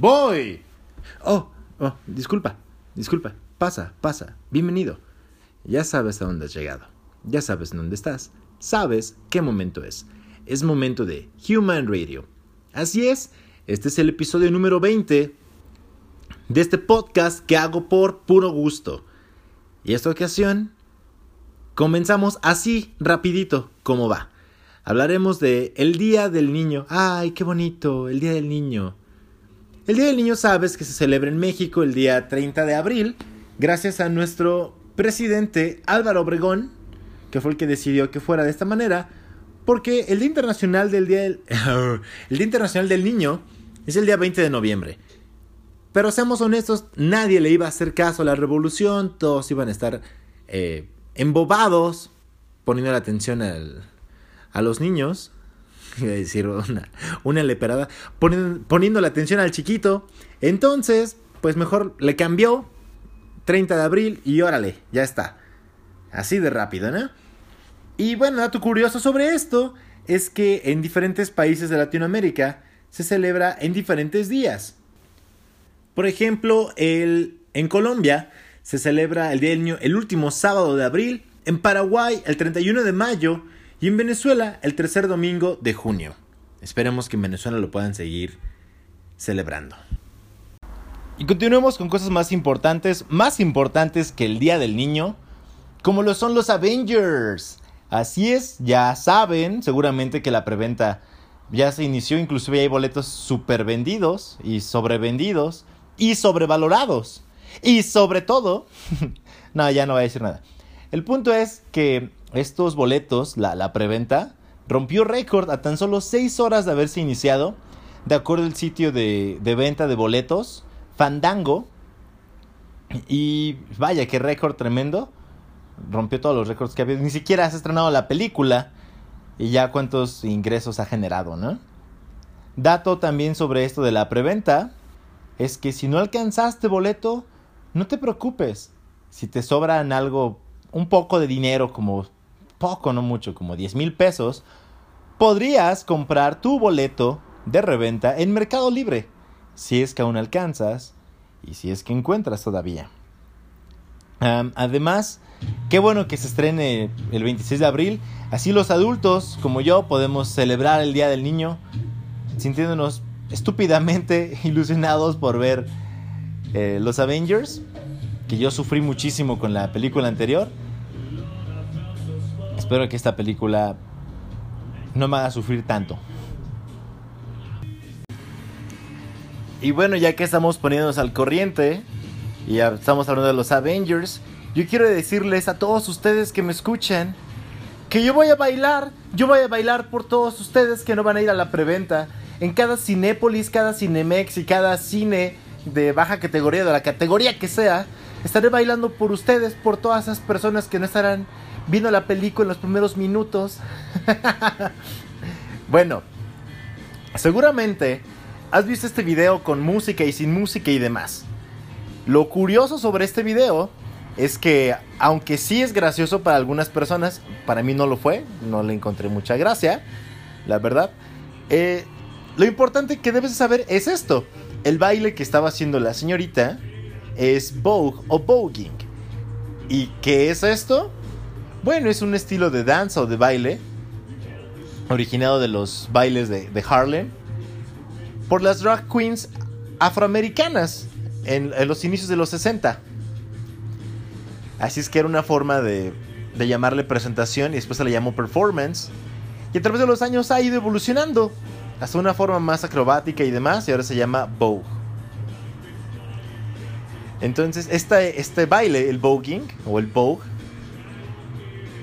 Voy. Oh, oh, disculpa, disculpa. Pasa, pasa. Bienvenido. Ya sabes a dónde has llegado. Ya sabes dónde estás. Sabes qué momento es. Es momento de Human Radio. Así es, este es el episodio número 20 de este podcast que hago por puro gusto. Y esta ocasión comenzamos así rapidito como va. Hablaremos de el Día del Niño. Ay, qué bonito, el Día del Niño. El Día del Niño sabes que se celebra en México el día 30 de abril, gracias a nuestro presidente Álvaro Obregón, que fue el que decidió que fuera de esta manera, porque el Día Internacional del Día del, el Día Internacional del Niño es el día 20 de noviembre. Pero seamos honestos, nadie le iba a hacer caso a la revolución, todos iban a estar eh, embobados, poniendo la atención a los niños, iba a decir una, una leperada, poniendo, poniendo la atención al chiquito. Entonces, pues mejor le cambió 30 de abril y órale, ya está. Así de rápido, ¿no? Y bueno, dato curioso sobre esto es que en diferentes países de Latinoamérica se celebra en diferentes días. Por ejemplo, el, en Colombia se celebra el Día del Niño el último sábado de abril, en Paraguay el 31 de mayo y en Venezuela el tercer domingo de junio. Esperemos que en Venezuela lo puedan seguir celebrando. Y continuemos con cosas más importantes, más importantes que el Día del Niño, como lo son los Avengers. Así es, ya saben seguramente que la preventa ya se inició, inclusive hay boletos super vendidos y sobrevendidos y sobrevalorados. Y sobre todo, no, ya no voy a decir nada. El punto es que estos boletos, la, la preventa, rompió récord a tan solo 6 horas de haberse iniciado, de acuerdo al sitio de, de venta de boletos, Fandango. Y vaya, qué récord tremendo. Rompió todos los récords que había. Ni siquiera se ha estrenado la película. Y ya cuántos ingresos ha generado, ¿no? Dato también sobre esto de la preventa. Es que si no alcanzaste boleto, no te preocupes. Si te sobran algo, un poco de dinero, como poco, no mucho, como 10 mil pesos, podrías comprar tu boleto de reventa en Mercado Libre, si es que aún alcanzas y si es que encuentras todavía. además, qué bueno que se estrene el 26 de abril, así los adultos como yo podemos celebrar el Día del Niño sintiéndonos estúpidamente ilusionados por ver eh, los Avengers, que yo sufrí muchísimo con la película anterior. Espero que esta película no me haga sufrir tanto. Y bueno, ya que estamos poniéndonos al corriente y estamos hablando de los Avengers, yo quiero decirles a todos ustedes que me escuchan que yo voy a bailar, yo voy a bailar por todos ustedes que no van a ir a la preventa. En cada Cinépolis, cada Cinemex y cada cine de baja categoría, de la categoría que sea, estaré bailando por ustedes, por todas esas personas que no estarán viendo la película en los primeros minutos. bueno, seguramente has visto este video con música y sin música y demás. Lo curioso sobre este video es que, aunque sí es gracioso para algunas personas, para mí no lo fue, no le encontré mucha gracia, la verdad. Eh, lo importante que debes saber es esto. El baile que estaba haciendo la señorita es Vogue o Voguing. ¿Y qué es esto? Bueno, es un estilo de danza o de baile originado de los bailes de, Harlem por las drag queens afroamericanas en, los inicios de los 60. Así es que era una forma de, de llamarle presentación y después se le llamó performance. Y a través de los años ha ido evolucionando hasta una forma más acrobática y demás y ahora se llama Vogue. Entonces, este, este baile, el voguing o el Vogue,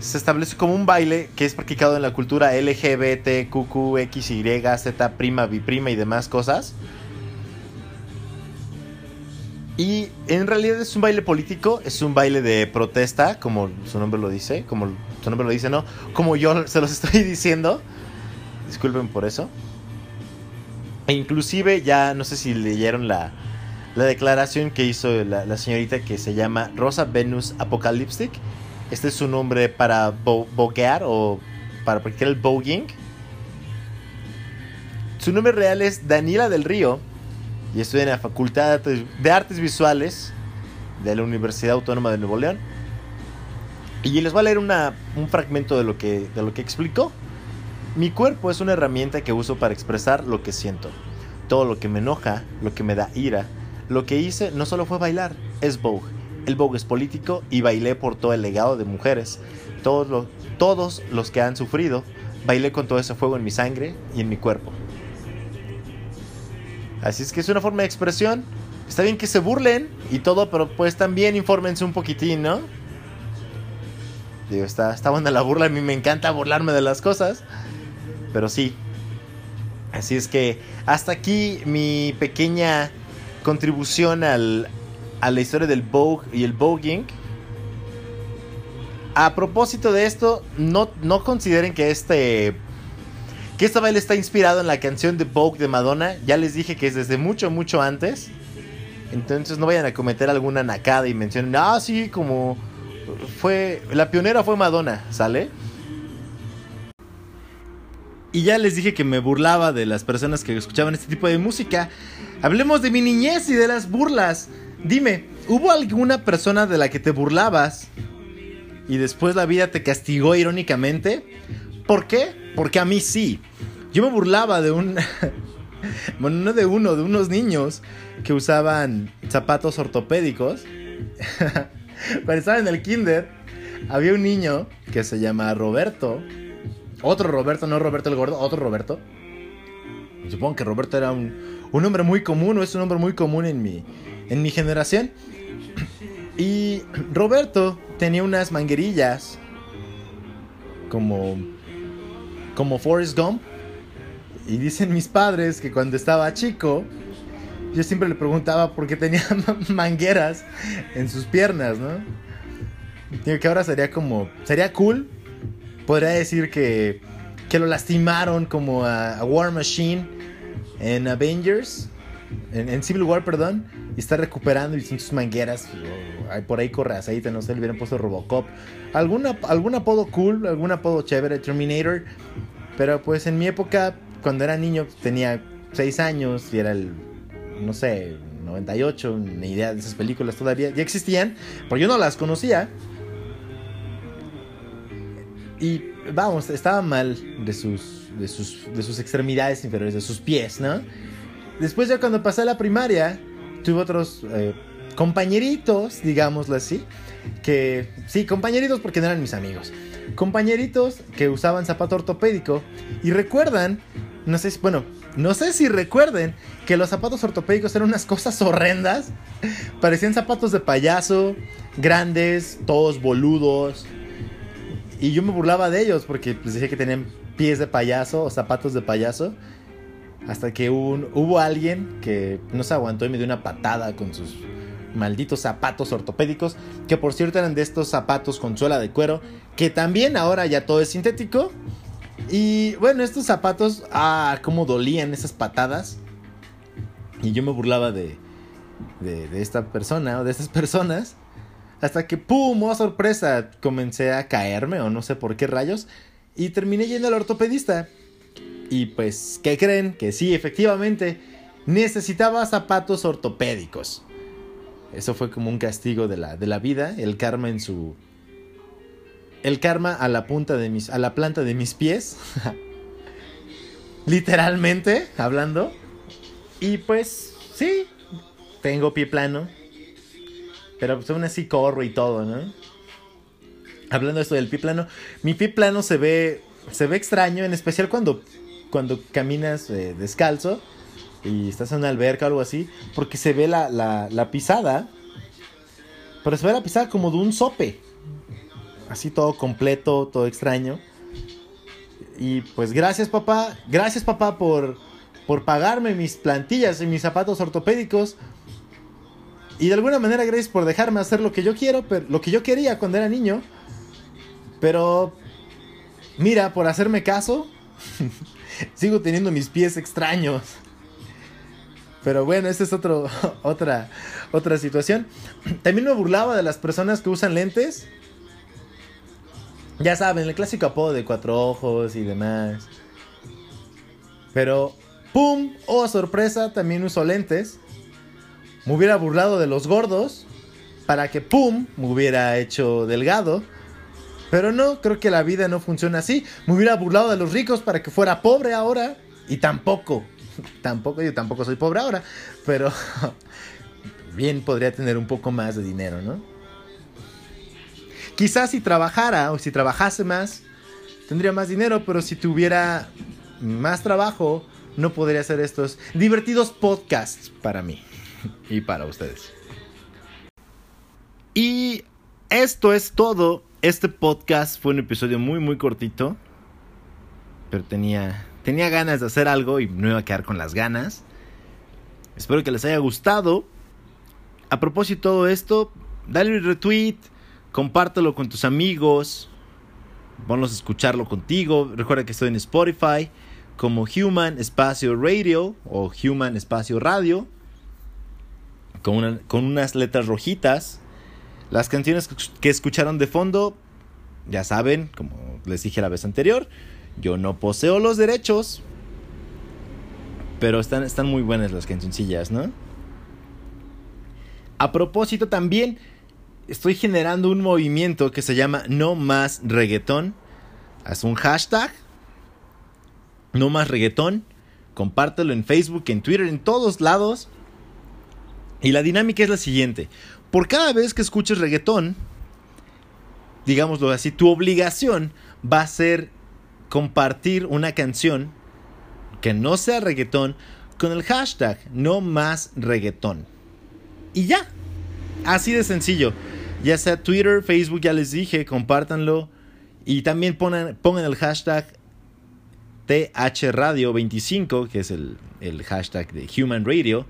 se establece como un baile que es practicado en la cultura LGBT, QQ, XY, Z, prima, biprima y demás cosas. Y en realidad es un baile político, es un baile de protesta, como su nombre lo dice, como su nombre lo dice, ¿no? Como yo se los estoy diciendo. Disculpen por eso. E inclusive ya no sé si leyeron la, la declaración que hizo la, la señorita que se llama Rosa Venus Apocalyptic este es su nombre para boguear o para practicar el voguing. Su nombre real es Daniela del Río y estudio en la Facultad de Artes Visuales de la Universidad Autónoma de Nuevo León. Y les voy a leer una, un fragmento de lo, que, de lo que explicó. Mi cuerpo es una herramienta que uso para expresar lo que siento. Todo lo que me enoja, lo que me da ira. Lo que hice no solo fue bailar, es Vogue. El Vogue es político y bailé por todo el legado de mujeres. Todos, todos los que han sufrido, bailé con todo ese fuego en mi sangre y en mi cuerpo. Así es que es una forma de expresión. Está bien que se burlen y todo, pero pues también infórmense un poquitín, ¿no? Digo, está, está buena la burla, a mí me encanta burlarme de las cosas. Pero sí. Así es que hasta aquí mi pequeña contribución al, a la historia del Vogue y el voguing. A propósito de esto, no, no consideren que este que este baile está inspirado en la canción de Vogue de Madonna. Ya les dije que es desde mucho, mucho antes. Entonces no vayan a cometer alguna nacada y mencionen, ah, sí, como fue, la pionera fue Madonna, ¿sale? Y ya les dije que me burlaba de las personas que escuchaban este tipo de música. Hablemos de mi niñez y de las burlas. Dime, ¿hubo alguna persona de la que te burlabas y después la vida te castigó irónicamente? ¿Por qué? Porque a mí sí. Yo me burlaba de un... bueno, no de uno, de unos niños que usaban zapatos ortopédicos. Cuando estaba en el kinder, había un niño que se llama Roberto. Otro Roberto, no Roberto el gordo, otro Roberto. Supongo que Roberto era un, un muy común, o es un hombre muy común en mi, en mi generación. Y Roberto tenía unas manguerillas como como Forrest Gump. Y dicen mis padres que cuando estaba chico, yo siempre le preguntaba por qué tenía mangueras en sus piernas, ¿no? Digo que ahora sería como, sería cool. Podría decir que, que lo lastimaron como a, War Machine en Avengers, en, Civil War, perdón, y está recuperando y son sus mangueras. por ahí corre aceite, no sé, le hubieran puesto Robocop. Alguna, algún apodo cool, algún apodo chévere, Terminator. Pero pues en mi época, cuando era niño, tenía 6 años y era el, no sé, 98, ni idea de esas películas todavía. Ya existían, pero yo no las conocía. Y vamos, estaba mal de sus, de sus, de sus extremidades inferiores, de sus pies, ¿no? Después ya cuando pasé a la primaria, tuve otros eh, compañeritos, digámoslo así, que sí, compañeritos porque no eran mis amigos compañeritos que usaban zapato ortopédico y recuerdan, no sé si, bueno, no sé si recuerden que los zapatos ortopédicos eran unas cosas horrendas. Parecían zapatos de payaso, grandes, todos boludos. Y yo me burlaba de ellos porque les dije que tenían pies de payaso o zapatos de payaso. Hasta que hubo, alguien que no se aguantó y me dio una patada con sus malditos zapatos ortopédicos, que por cierto eran de estos zapatos con suela de cuero, que también ahora ya todo es sintético. Y bueno, estos zapatos, ah, cómo dolían esas patadas. Y yo me burlaba de, de, esta persona o de estas personas. Hasta que, ¡pum! ¡Oh, sorpresa! Comencé a caerme o no sé por qué rayos. Y terminé yendo al ortopedista. Y pues, ¿qué creen? Que sí, efectivamente, necesitaba zapatos ortopédicos. Eso fue como un castigo de la, de la vida, el karma en su... El karma a la punta de mis... a la planta de mis pies. Literalmente, hablando. Y pues, sí, tengo pie plano. Pero pues aún así corro y todo, ¿no? Hablando de esto del pie plano, mi pie plano se ve, se ve extraño, en especial cuando, cuando caminas eh, descalzo y estás en una alberca o algo así, porque se ve la, la, pisada, pero se ve la pisada como de un sope, así todo completo, todo extraño. Y pues gracias papá, gracias papá por, por pagarme mis plantillas y mis zapatos ortopédicos. Y de alguna manera gracias por dejarme hacer lo que yo quiero, pero, lo que yo quería cuando era niño. Pero mira, por hacerme caso, sigo teniendo mis pies extraños. Pero bueno, esta es otro, otra, otra situación. También me burlaba de las personas que usan lentes. Ya saben, el clásico apodo de cuatro ojos y demás. Pero, ¡pum! ¡Oh, sorpresa! También uso lentes. me hubiera burlado de los gordos para que, ¡pum!, me hubiera hecho delgado. Pero no, creo que la vida no funciona así. Me hubiera burlado de los ricos para que fuera pobre ahora. Y tampoco, tampoco, yo tampoco soy pobre ahora. Pero bien podría tener un poco más de dinero, ¿no? Quizás si trabajara o si trabajase más, tendría más dinero, pero si tuviera más trabajo, no podría hacer estos divertidos podcasts para mí y para ustedes. Y esto es todo. Este podcast fue un episodio muy muy cortito, pero tenía tenía ganas de hacer algo y no iba a quedar con las ganas. Espero que les haya gustado. A propósito de todo esto, dale un retweet, compártelo con tus amigos, ponlos a escucharlo contigo. Recuerda que estoy en Spotify como Human Espacio Radio o Human Espacio Radio con, con unas letras rojitas. Las canciones que escucharon de fondo, ya saben, como les dije la vez anterior, yo no poseo los derechos, pero están, están muy buenas las cancioncillas, ¿no? A propósito también, estoy generando un movimiento que se llama No Más Reggaetón. Haz un hashtag. No Más Reggaetón. Compártelo en Facebook, en Twitter, en todos lados. Y la dinámica es la siguiente. Por cada vez que escuches reggaetón, digámoslo así, tu obligación va a ser compartir una canción que no sea reggaetón con el hashtag no más reggaetón. Y ya. Así de sencillo. Ya sea Twitter, Facebook, ya les dije, compártanlo. Y también pongan, pongan el hashtag THRadio25, que es el, el hashtag de Human Radio.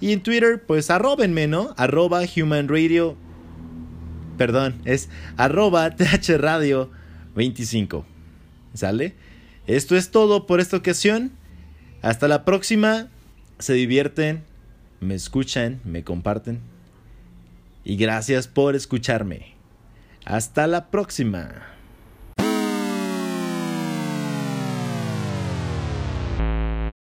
Y en Twitter, pues arrobenme, ¿no? Arroba Human Radio. Perdón, es arroba THRadio25. ¿Sale? Esto es todo por esta ocasión. Hasta la próxima. Se divierten, me escuchan, me comparten. Y gracias por escucharme. Hasta la próxima.